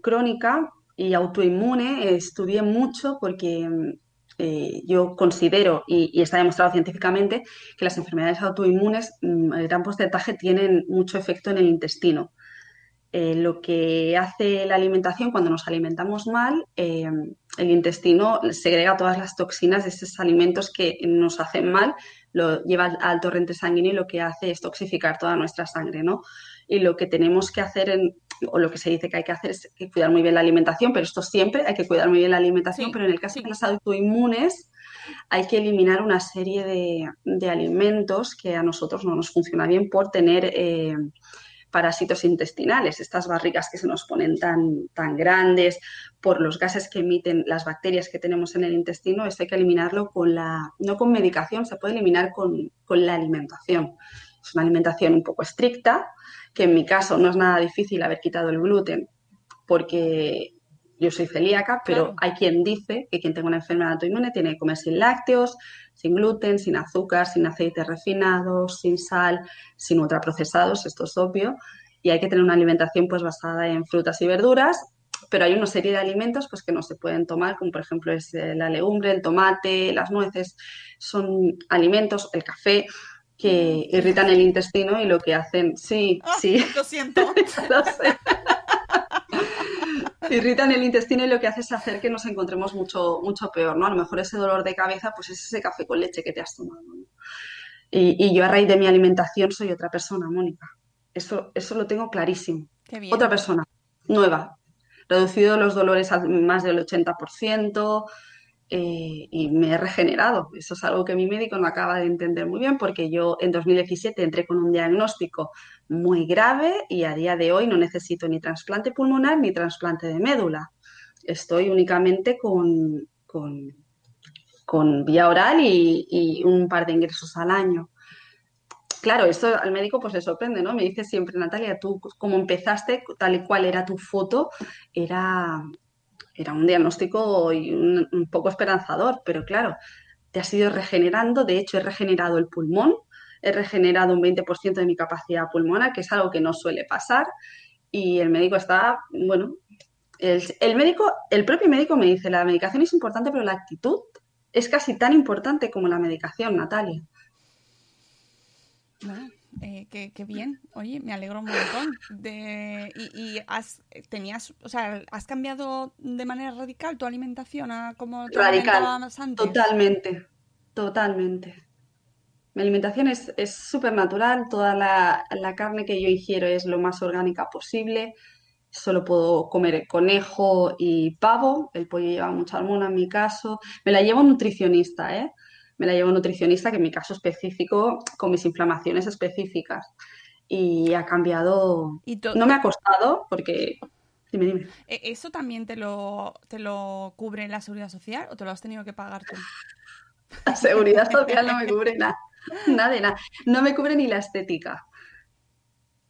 crónica, y autoinmune estudié mucho porque eh, yo considero, y, está demostrado científicamente, que las enfermedades autoinmunes, mm, el gran porcentaje, tienen mucho efecto en el intestino. Eh, lo que hace la alimentación, cuando nos alimentamos mal, eh, el intestino segrega todas las toxinas de esos alimentos que nos hacen mal, lo lleva al torrente sanguíneo y lo que hace es toxificar toda nuestra sangre, ¿no? Y lo que tenemos que hacer en, o lo que se dice que hay que hacer es cuidar muy bien la alimentación, pero esto siempre hay que cuidar muy bien la alimentación, pero en el caso de las autoinmunes hay que eliminar una serie de, alimentos que a nosotros no nos funciona bien por tener eh, parásitos intestinales, estas barrigas que se nos ponen tan, tan grandes por los gases que emiten las bacterias que tenemos en el intestino, esto hay que eliminarlo con la, no con medicación, se puede eliminar con, con la alimentación. Es una alimentación un poco estricta, que en mi caso no es nada difícil haber quitado el gluten porque yo soy celíaca, pero hay quien dice que quien tenga una enfermedad autoinmune tiene que comer sin lácteos, sin gluten, sin azúcar, sin aceites refinados, sin sal, sin ultraprocesados, esto es obvio, y hay que tener una alimentación pues basada en frutas y verduras, pero hay una serie de alimentos pues que no se pueden tomar, como por ejemplo es eh, la legumbre, el tomate, las nueces, son alimentos, el café, que irritan el intestino y lo que hacen, sí, Ah, sí, Lo siento. lo sé. Irritan el intestino y lo que hace es hacer que nos encontremos mucho, mucho peor, ¿no? A lo mejor ese dolor de cabeza, pues es ese café con leche que te has tomado, ¿no? Y, y yo a raíz de mi alimentación soy otra persona, Mónica. Eso, eso lo tengo clarísimo. Qué bien. Otra persona, nueva. Reducido los dolores al más del 80% eh, y me he regenerado. Eso es algo que mi médico no acaba de entender muy bien porque yo en 2017 entré con un diagnóstico muy grave y a día de hoy no necesito ni trasplante pulmonar ni trasplante de médula. Estoy únicamente con, con, con vía oral y, y un par de ingresos al año. Claro, esto al médico pues le sorprende, ¿no? Me dice siempre, Natalia, tú como empezaste, tal y cual era tu foto, era, era un diagnóstico un, poco esperanzador, pero claro, te has ido regenerando, de hecho he regenerado el pulmón, he regenerado un 20% de mi capacidad pulmonar, que es algo que no suele pasar, y el médico está, bueno, el, médico, el propio médico me dice, la medicación es importante, pero la actitud es casi tan importante como la medicación, Natalia. Eh, qué, qué bien. Oye, me alegro un montón. De, y, y has, tenías, o sea, ¿has cambiado de manera radical tu alimentación a como te Radical, antes? totalmente, totalmente. Mi alimentación es es súper natural, toda la, la carne que yo ingiero es lo más orgánica posible. Solo puedo comer conejo y pavo, el pollo lleva mucha hormona en mi caso. Me la llevo nutricionista, ¿eh? Me la llevo nutricionista, que en mi caso específico, con mis inflamaciones específicas. Y ha cambiado. Y No me ha costado, porque. Dime, dime. ¿E- ¿Eso también te lo, te lo cubre la seguridad social o te lo has tenido que pagar tú? La seguridad social no me cubre nada, nada de nada. No me cubre ni la estética.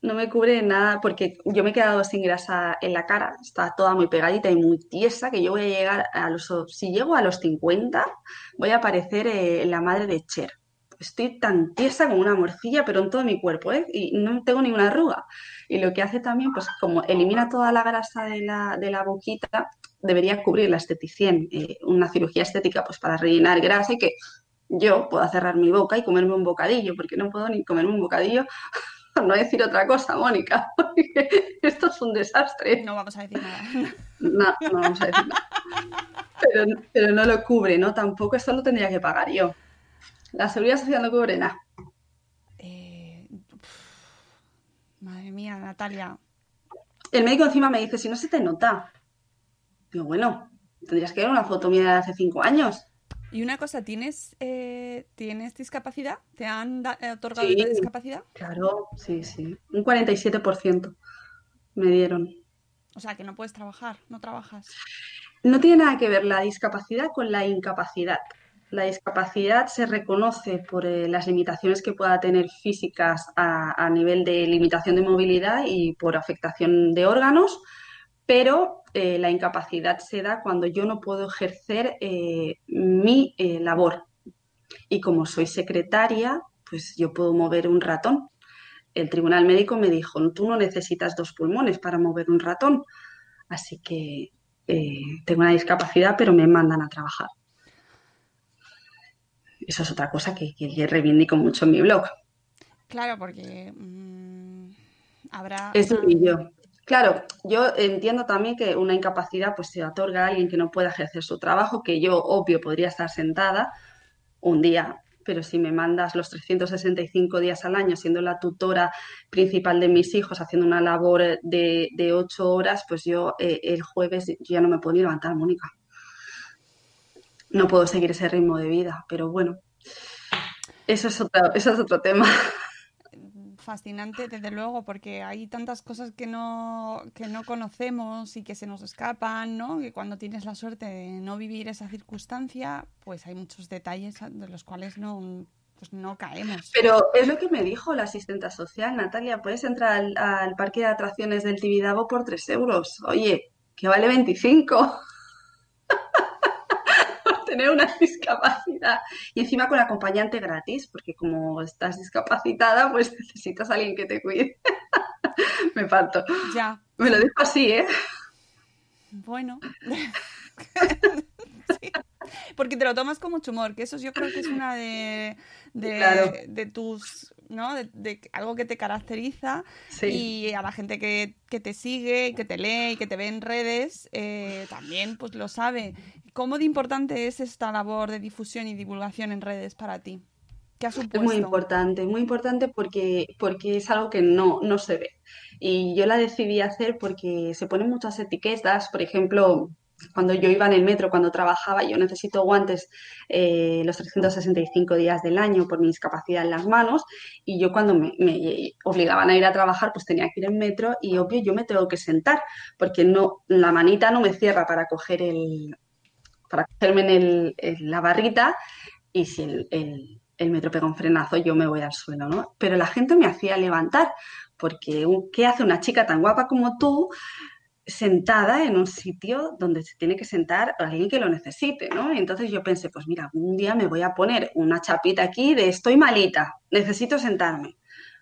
No me cubre nada porque yo me he quedado sin grasa en la cara. Está toda muy pegadita y muy tiesa que yo voy a llegar a los... Si llego a los 50, voy a parecer eh, la madre de Cher. Estoy tan tiesa como una morcilla, pero en todo mi cuerpo, ¿eh? Y no tengo ninguna arruga. Y lo que hace también, pues como elimina toda la grasa de la, de la boquita, debería cubrir la esteticien, eh, una cirugía estética, pues para rellenar grasa y que yo pueda cerrar mi boca y comerme un bocadillo, porque no puedo ni comerme un bocadillo, por no decir otra cosa, Mónica, porque esto es un desastre. No vamos a decir nada. No, no vamos a decir nada. Pero, pero no lo cubre, ¿no? Tampoco esto lo tendría que pagar yo. La seguridad social no cubre nada. Eh, madre mía, Natalia. El médico encima me dice, si no se te nota. Digo, bueno, tendrías que ver una foto mía de hace cinco años. Y una cosa, ¿tienes, eh, ¿tienes discapacidad? ¿Te han da- eh, otorgado Sí. discapacidad? Claro, sí, sí. Un 47% me dieron. O sea, que no puedes trabajar, no trabajas. No tiene nada que ver la discapacidad con la incapacidad. La discapacidad se reconoce por eh, las limitaciones que pueda tener físicas a, a nivel de limitación de movilidad y por afectación de órganos, pero eh, la incapacidad se da cuando yo no puedo ejercer eh, mi eh, labor. Y como soy secretaria, pues yo puedo mover un ratón. El tribunal médico me dijo, tú no necesitas dos pulmones para mover un ratón. Así que tengo una discapacidad, pero me mandan a trabajar. Eso es otra cosa que, que reivindico mucho en mi blog. Claro, porque mm, habrá... Es durillo. Claro, yo entiendo también que una incapacidad pues se otorga a alguien que no pueda ejercer su trabajo, que yo, obvio, podría estar sentada un día, pero si me mandas los 365 días al año siendo la tutora principal de mis hijos, haciendo una labor de, de ocho horas, pues yo eh, el jueves ya no me puedo ni levantar, Mónica. No puedo seguir ese ritmo de vida, pero bueno, eso es otro, eso es otro tema. Fascinante, desde luego, porque hay tantas cosas que no, que no conocemos y que se nos escapan, ¿no? Que cuando tienes la suerte de no vivir esa circunstancia, pues hay muchos detalles de los cuales no, pues no caemos. Pero es lo que me dijo la asistenta social, Natalia, puedes entrar al, al parque de atracciones del Tibidabo por 3 euros. Oye, que vale 25 por tener una discapacidad. Y encima con acompañante gratis, porque como estás discapacitada, pues necesitas a alguien que te cuide. me parto. Ya, Me lo dijo así, ¿eh? bueno. Sí. porque te lo tomas con mucho humor, que eso yo creo que es una de, de, de tus, ¿no? De, algo que te caracteriza y a la gente que, que, te sigue, que te lee y que te ve en redes, eh, también pues lo sabe. ¿Cómo de importante es esta labor de difusión y divulgación en redes para ti? ¿Qué ha supuesto? Es muy importante, muy importante porque, porque es algo que no, no se ve. Y yo la decidí hacer porque se ponen muchas etiquetas, por ejemplo, cuando yo iba en el metro, cuando trabajaba, yo necesito guantes eh, los 365 días del año por mi discapacidad en las manos y yo cuando me, obligaban a ir a trabajar pues tenía que ir en metro y obvio yo me tengo que sentar porque no la manita no me cierra para coger el para cogerme en, la barrita y si el, el, metro pega un frenazo yo me voy al suelo, ¿no? Pero la gente me hacía levantar porque ¿qué hace una chica tan guapa como tú? Sentada en un sitio donde se tiene que sentar alguien que lo necesite, ¿no? Entonces yo pensé, pues mira, un día me voy a poner una chapita aquí de estoy malita, necesito sentarme,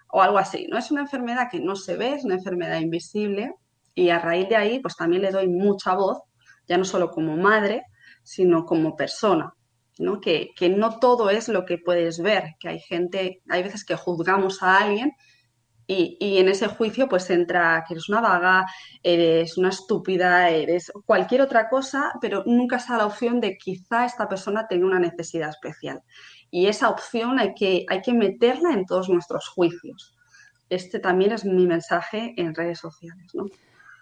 o algo así, ¿no? Es una enfermedad que no se ve, es una enfermedad invisible, y a raíz de ahí, pues también le doy mucha voz, ya no solo como madre, sino como persona, ¿no? Que, que no todo es lo que puedes ver, que hay gente, hay veces que juzgamos a alguien y, en ese juicio pues entra que eres una vaga, eres una estúpida, eres cualquier otra cosa, pero nunca está la opción de quizá esta persona tenga una necesidad especial. Y esa opción hay que, hay que meterla en todos nuestros juicios. Este también es mi mensaje en redes sociales, ¿no?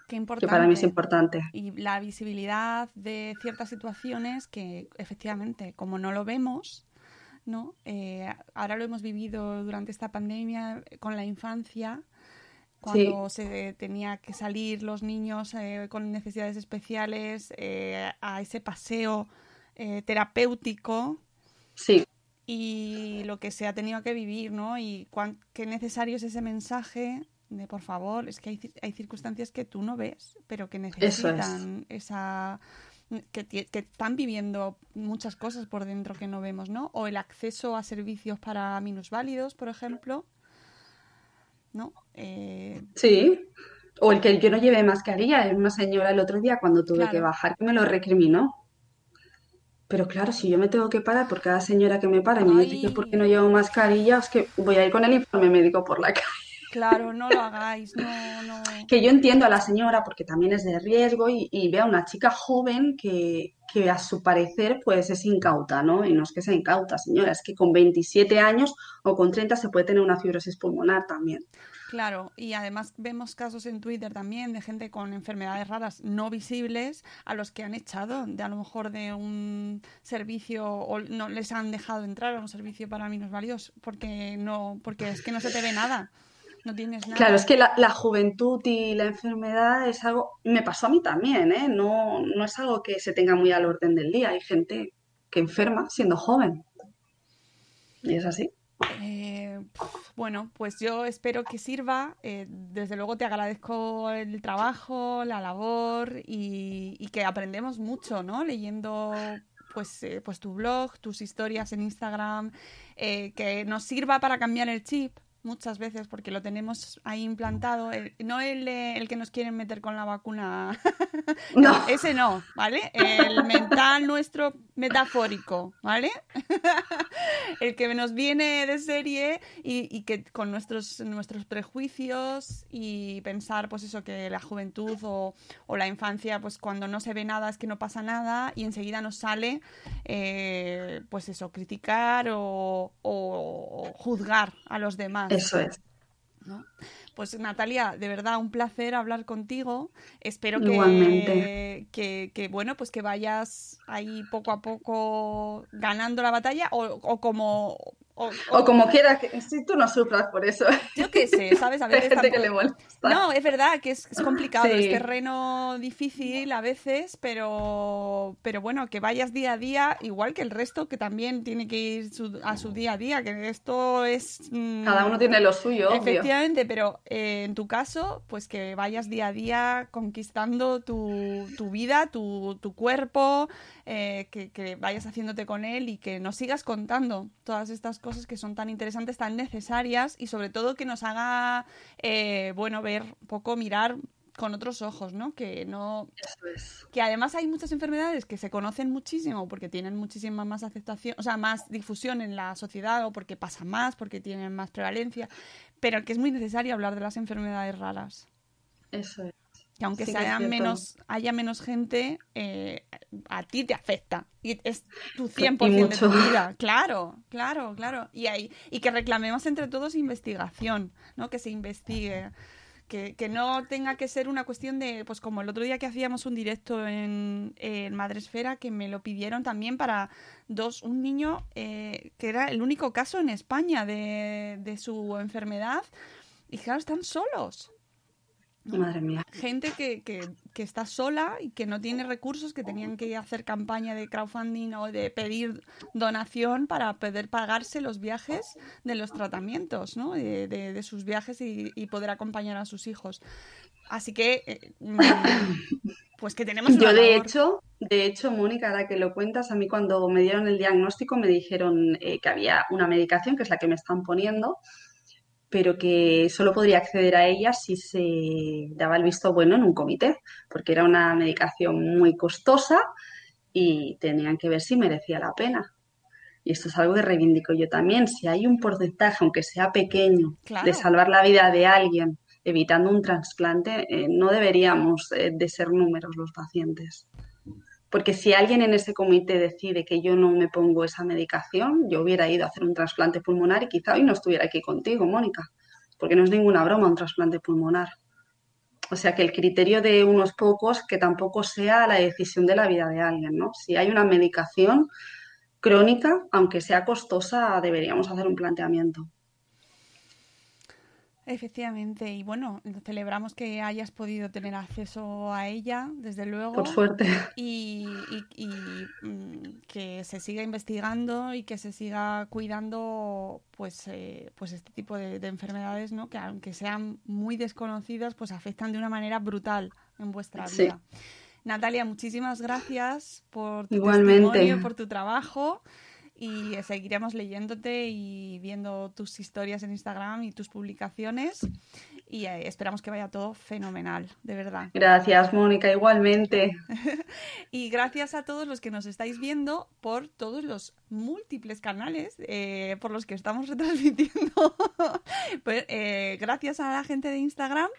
Qué importante. Que para mí es importante. Y la visibilidad de ciertas situaciones que efectivamente, como no lo vemos, ¿no? Eh, ahora lo hemos vivido durante esta pandemia con la infancia, cuando se tenía que salir los niños eh, con necesidades especiales eh, a ese paseo terapéutico. Sí. Y lo que se ha tenido que vivir, ¿no? Y qué necesario es ese mensaje de por favor, es que hay, hay circunstancias que tú no ves, pero que necesitan esa que, están viviendo muchas cosas por dentro que no vemos, ¿no? O el acceso a servicios para minusválidos, por ejemplo, ¿no? Eh, sí. O el que yo no lleve mascarilla. Una señora el otro día cuando tuve que bajar me lo recriminó. Pero claro, si yo me tengo que parar por cada señora que me para y me dice que por qué no llevo mascarilla, es que voy a ir con el informe médico por la calle. Claro, no lo hagáis, no, no. Que yo entiendo a la señora porque también es de riesgo y, y ve a una chica joven que, que, a su parecer pues es incauta, ¿no? Y no es que sea incauta, señora, es que con 27 años o con 30 se puede tener una fibrosis pulmonar también. Claro, y además vemos casos en Twitter también de gente con enfermedades raras no visibles a los que han echado de a lo mejor de un servicio o no les han dejado entrar a un servicio para minusválidos porque no porque es que no se te ve nada. No tienes nada. Claro, es que la, juventud y la enfermedad es algo, me pasó a mí también, ¿eh? No, no es algo que se tenga muy al orden del día. Hay gente que enferma siendo joven. Y es así. Eh, bueno, pues yo espero que sirva. Eh, desde luego te agradezco el trabajo, la labor y, que aprendemos mucho, ¿no? Leyendo pues, eh, pues tu blog, tus historias en Instagram, que nos sirva para cambiar el chip, muchas veces porque lo tenemos ahí implantado, no el, el, que nos quieren meter con la vacuna, no. ese no, ¿vale? El mental nuestro metafórico, ¿vale? el que nos viene de serie y, que con nuestros, nuestros prejuicios y pensar pues eso, que la juventud o, la infancia pues cuando no se ve nada es que no pasa nada y enseguida nos sale eh, pues eso, criticar o juzgar a los demás. Eso es. Pues Natalia, de verdad un placer hablar contigo. Espero que, que, que, bueno, pues que vayas ahí poco a poco ganando la batalla o, o como o, como quieras, si tú no sufras por eso. Yo qué sé, ¿sabes? A veces. gente que le molesta. No, es verdad que es, complicado, es terreno difícil a veces, pero, pero bueno, que vayas día a día, igual que el resto, que también tiene que ir a su día a día, que esto es. Mm, Cada uno tiene lo suyo, Efectivamente, pero eh, en tu caso, pues que vayas día a día conquistando tu, tu vida, tu, tu cuerpo, eh, que, que vayas haciéndote con él y que nos sigas contando todas estas cosas cosas que son tan interesantes, tan necesarias y sobre todo que nos haga, eh, bueno, ver un poco, mirar con otros ojos, ¿no? Que no es. que además hay muchas enfermedades que se conocen muchísimo porque tienen muchísima más aceptación, o sea, más difusión en la sociedad o porque pasan más, porque tienen más prevalencia, pero que es muy necesario hablar de las enfermedades raras. Eso es. Que aunque Sí que se es haya cierto. menos, haya menos gente, eh, a ti te afecta. Y es tu Y 100% de tu vida. Claro, claro, claro. Y, ahí, y que reclamemos entre todos investigación, ¿no? Que se investigue. Que, que no tenga que ser una cuestión de, pues como el otro día que hacíamos un directo en, en Madresfera, que me lo pidieron también para dos, un niño eh, que era el único caso en España de, de su enfermedad. Y claro, están solos Madre mía. gente que, que, que está sola y que no tiene recursos, que tenían que hacer campaña de crowdfunding o de pedir donación para poder pagarse los viajes de los tratamientos, ¿no? De, de- de sus viajes y, y poder acompañar a sus hijos. Así que, eh, mm, pues que tenemos Yo de labor. hecho, de hecho, Mónica, ahora que lo cuentas, a mí cuando me dieron el diagnóstico me dijeron eh, que había una medicación, que es la que me están poniendo, pero que solo podría acceder a ella si se daba el visto bueno en un comité, porque era una medicación muy costosa y tenían que ver si merecía la pena. Y esto es algo que reivindico yo también. Si hay un porcentaje, aunque sea pequeño, Claro. de salvar la vida de alguien evitando un trasplante, eh, no deberíamos eh, de ser números los pacientes. Porque si alguien en ese comité decide que yo no me pongo esa medicación, yo hubiera ido a hacer un trasplante pulmonar y quizá hoy no estuviera aquí contigo, Mónica, porque no es ninguna broma un trasplante pulmonar. O sea que el criterio de unos pocos que tampoco sea la decisión de la vida de alguien, ¿no? Si hay una medicación crónica, aunque sea costosa, deberíamos hacer un planteamiento. Efectivamente, y bueno, celebramos que hayas podido tener acceso a ella, desde luego. Por suerte. y, y- y, mm, que se siga investigando y que se siga cuidando pues eh, pues este tipo de, de enfermedades no que aunque sean muy desconocidas pues afectan de una manera brutal en vuestra Sí. vida Natalia muchísimas gracias por tu Igualmente. testimonio por tu trabajo y seguiremos leyéndote y viendo tus historias en Instagram y tus publicaciones y eh, esperamos que vaya todo fenomenal de verdad Gracias, Mónica, igualmente. y gracias a todos los que nos estáis viendo por todos los múltiples canales eh, por los que estamos retransmitiendo. Pues, eh, gracias a la gente de Instagram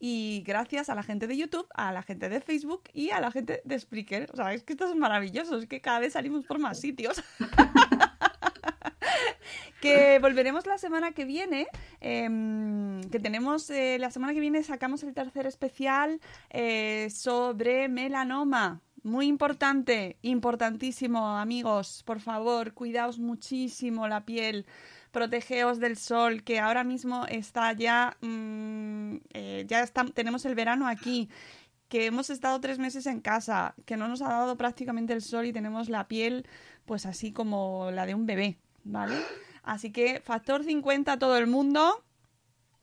y gracias a la gente de YouTube, a la gente de Facebook y a la gente de Spreaker. O sea, es que esto es maravilloso, es que cada vez salimos por más sitios. que volveremos la semana que viene. em, que tenemos eh, la semana que viene sacamos el tercer especial eh, sobre melanoma. Muy importante, importantísimo, amigos. Por favor, cuidaos muchísimo la piel. Protegeos del sol, que ahora mismo está ya. mm, eh, ya está, tenemos el verano aquí que hemos estado tres meses en casa, que no nos ha dado prácticamente el sol y tenemos la piel pues así como la de un bebé, ¿vale? Así que factor 50 a todo el mundo,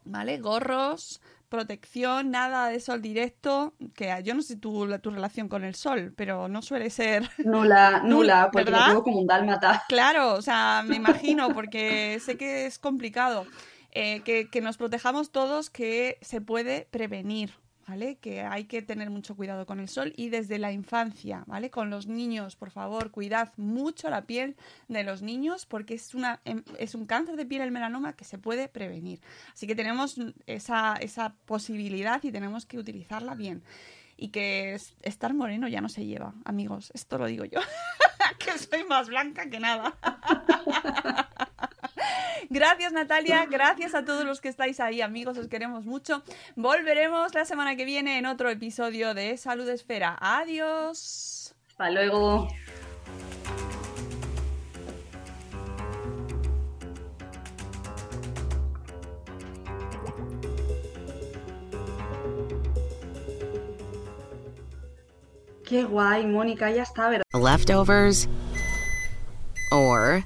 ¿vale? Gorros, protección, nada de sol directo, que yo no sé tu, la- tu relación con el sol, pero no suele ser... Nula, nula, porque ¿verdad? lo tengo como un dálmata. Claro, o sea, me imagino, porque sé que es complicado. Eh, que, que nos protejamos todos, que se puede prevenir, Que hay que tener mucho cuidado con el sol y desde la infancia, ¿vale? Con los niños, por favor, cuidad mucho la piel de los niños porque es, una, em- es un cáncer de piel el melanoma que se puede prevenir. Así que tenemos esa, esa posibilidad y tenemos que utilizarla bien. Y que es- estar moreno ya no se lleva, amigos. Esto lo digo yo. que soy más blanca que nada. Gracias Natalia, gracias a todos los que estáis ahí, amigos, os queremos mucho. Volveremos la semana que viene en otro episodio de Salud Esfera. Adiós. Hasta luego. Qué guay, Mónica, ya está, ¿verdad? leftovers, or